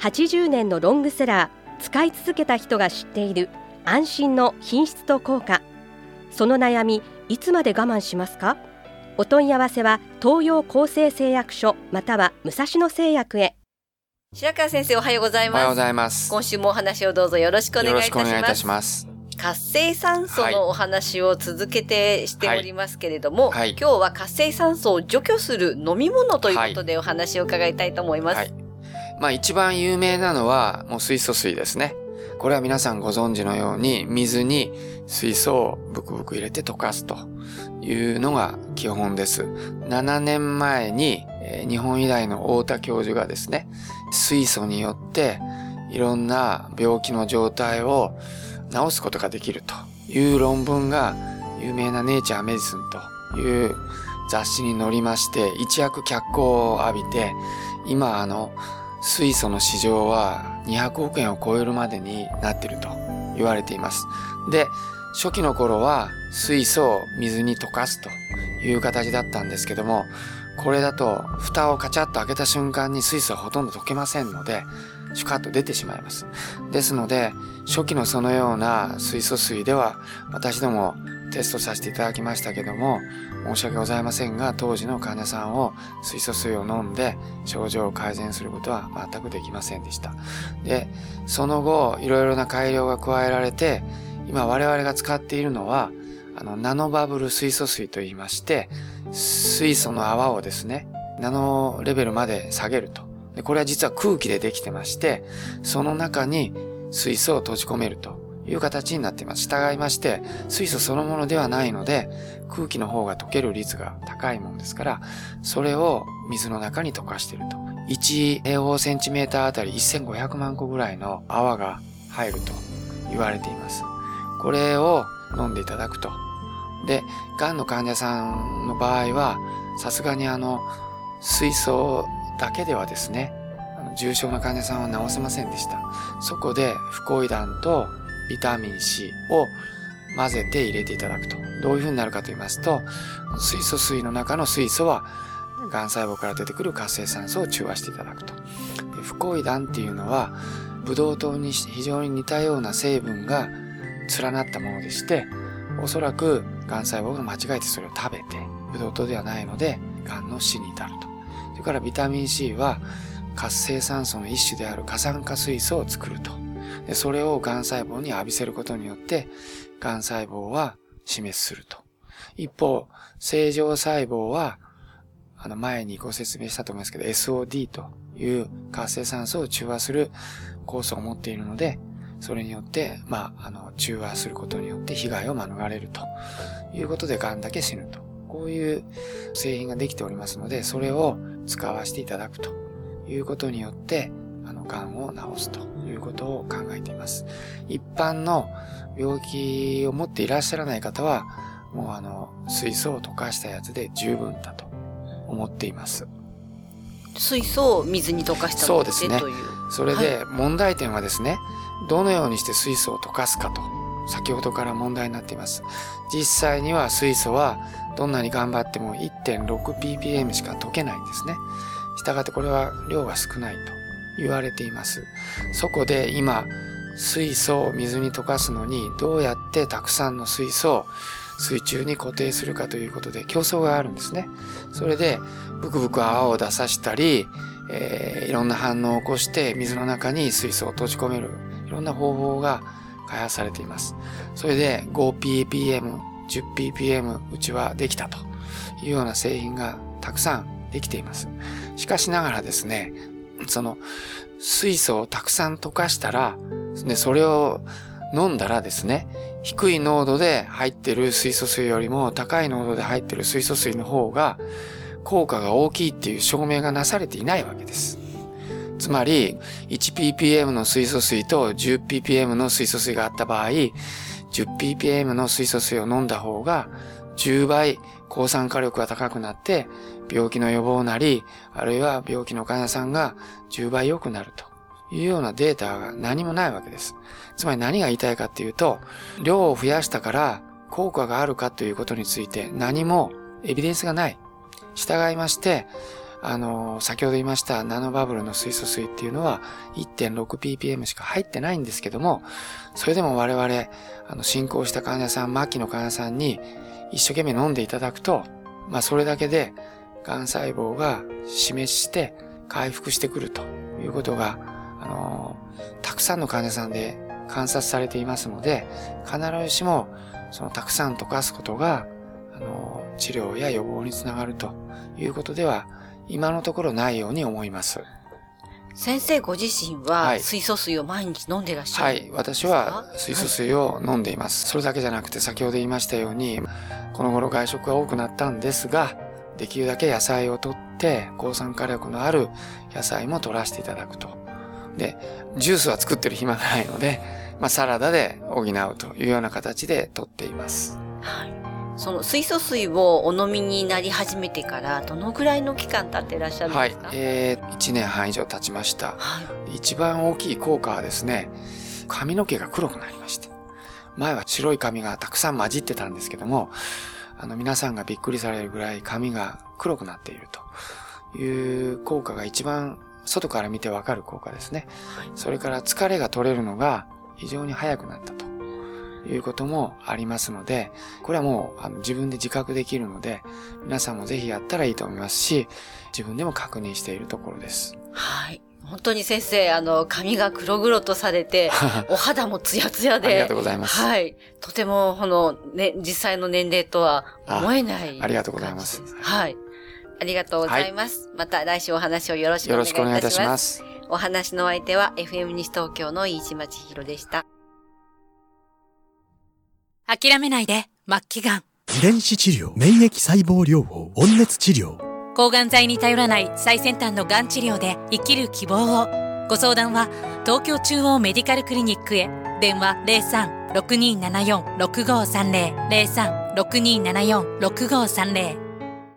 80年のロングセラー使い続けた人が知っている安心の品質と効果。その悩みいつまで我慢しますか？お問い合わせは東洋厚生製薬所または武蔵野製薬へ。白川先生おはようございおはようごますざいます。今週もお話をどうぞよろしくお願いいたしましくお願いいたしすます。活性酸素のお話を続けてしておりますけれども、はい。今日は活性酸素を除去する飲み物ということでお話を伺いたいと思います、はい。まあ一番有名なのはもう水素水ですね。これは皆さんご存知のように水に水素をブクブク入れて溶かすというのが基本です。7年前に、日本医大の太田教授がですね、水素によっていろんな病気の状態を治すことができるという論文が有名なネイチャーメディスンという雑誌に載りまして一躍脚光を浴びて今あの水素の市場は200億円を超えるまでになっていると言われています。で、初期の頃は水素を水に溶かすという形だったんですけども、これだと蓋をカチャッと開けた瞬間に水素はほとんど溶けませんので、シュカッと出てしまいます。ですので、初期のそのような水素水では私どもテストさせていただきましたけども、申し訳ございませんが、当時の患者さんを水素水を飲んで症状を改善することは全くできませんでした。で、その後、いろいろな改良が加えられて、今我々が使っているのは、あの、ナノバブル水素水と言いまして、水素の泡をですね、ナノレベルまで下げると。でこれは実は空気でできてまして、その中に水素を閉じ込めるという形になっています。従いまして、水素そのものではないので、空気の方が溶ける率が高いものですから、それを水の中に溶かしていると。1平方センチメーターあたり1500万個ぐらいの泡が入ると言われています。これを飲んでいただくと。で、癌の患者さんの場合は、さすがにあの、水素だけではですね、重症な患者さんは治せませんでした。そこで、フコイダンとビタミン C を混ぜて入れていただくと。どういう風になるかと言いますと、水素水の中の水素は、がん細胞から出てくる活性酸素を中和していただくと。でフコイダンっていうのは、ブドウ糖に非常に似たような成分が連なったものでして、おそらくがん細胞が間違えてそれを食べて、ブドウ糖ではないので、がんの死に至ると。それからビタミン C は活性酸素の一種である過酸化水素を作ると。でそれをがん細胞に浴びせることによって、がん細胞は死滅すると。一方、正常細胞は、あの前にご説明したと思いますけど、SOD という活性酸素を中和する酵素を持っているので、それによって、まあ、あの、中和することによって被害を免れるということで、癌だけ死ぬと。こういう製品ができておりますので、それを使わせていただくということによって、あの、癌を治すということを考えています。一般の病気を持っていらっしゃらない方は、もうあの、水素を溶かしたやつで十分だと思っています。水素を水に溶かしたそうですねというそれで問題点はですね、どのようにして水素を溶かすかと、先ほどから問題になっています。実際には水素はどんなに頑張っても 1.6ppm しか溶けないんですね。したがってこれは量が少ないと言われています。そこで今、水素を水に溶かすのにどうやってたくさんの水素を水中に固定するかということで競争があるんですね。それでブクブク泡を出さしたり、えーいろんな反応を起こして水の中に水素を閉じ込めるいろんな方法が開発されています。それで 5ppm、10ppm うちはできたというような製品がたくさんできています。しかしながらですね、その水素をたくさん溶かしたら、でそれを飲んだらですね、低い濃度で入ってる水素水よりも高い濃度で入ってる水素水の方が効果が大きいっていう証明がなされていないわけです。つまり 1ppm の水素水と 10ppm の水素水があった場合 10ppm の水素水を飲んだ方が10倍抗酸化力が高くなって病気の予防なりあるいは病気の患者さんが10倍良くなるというようなデータが何もないわけです。つまり何が言いたいかっていうと量を増やしたから効果があるかということについて何もエビデンスがない。従いまして、あの、先ほど言いましたナノバブルの水素水っていうのは 1.6ppm しか入ってないんですけども、それでも我々、あの、進行した患者さん、末期の患者さんに一生懸命飲んでいただくと、まあそれだけで、癌細胞が死滅して回復してくるということが、あの、たくさんの患者さんで観察されていますので、必ずしも、そのたくさん溶かすことが、あの、治療や予防につながるということでは、今のところないように思います。先生ご自身は水素水を毎日飲んでらっしゃる、はい、私は水素水を飲んでいます。それだけじゃなくて先ほど言いましたように、この頃外食が多くなったんですが、できるだけ野菜をとって抗酸化力のある野菜も取らせていただくと。で、ジュースは作ってる暇がないので、まあ、サラダで補うというような形でとっています。はい。その水素水をお飲みになり始めてからどのぐらいの期間経ってらっしゃるんですか？はい、えー、1年半以上経ちました、はい、一番大きい効果はですね髪の毛が黒くなりまして。前は白い髪がたくさん混じってたんですけどもあの皆さんがびっくりされるぐらい髪が黒くなっているという効果が一番外から見てわかる効果ですね、はい、それから疲れが取れるのが非常に早くなったということもありますので、これはもうあの自分で自覚できるので、皆さんもぜひやったらいいと思いますし、自分でも確認しているところです。はい。本当に先生、あの、髪が黒々とされて、お肌もツヤツヤで。ありがとうございます。はい。とても、この、ね、実際の年齢とは思えないあ。ありがとうございます。はい。ありがとうございます。はい、また来週お話をよろしくお願いいたします。よろしくお願いいたします。お話の相手は FM 西東京の飯島千尋でした。諦めないで、末期がん。遺伝子治療、免疫細胞療法、温熱治療。抗がん剤に頼らない最先端のがん治療で生きる希望を。ご相談は、東京中央メディカルクリニックへ。電話03-6274-6530。03-6274-6530。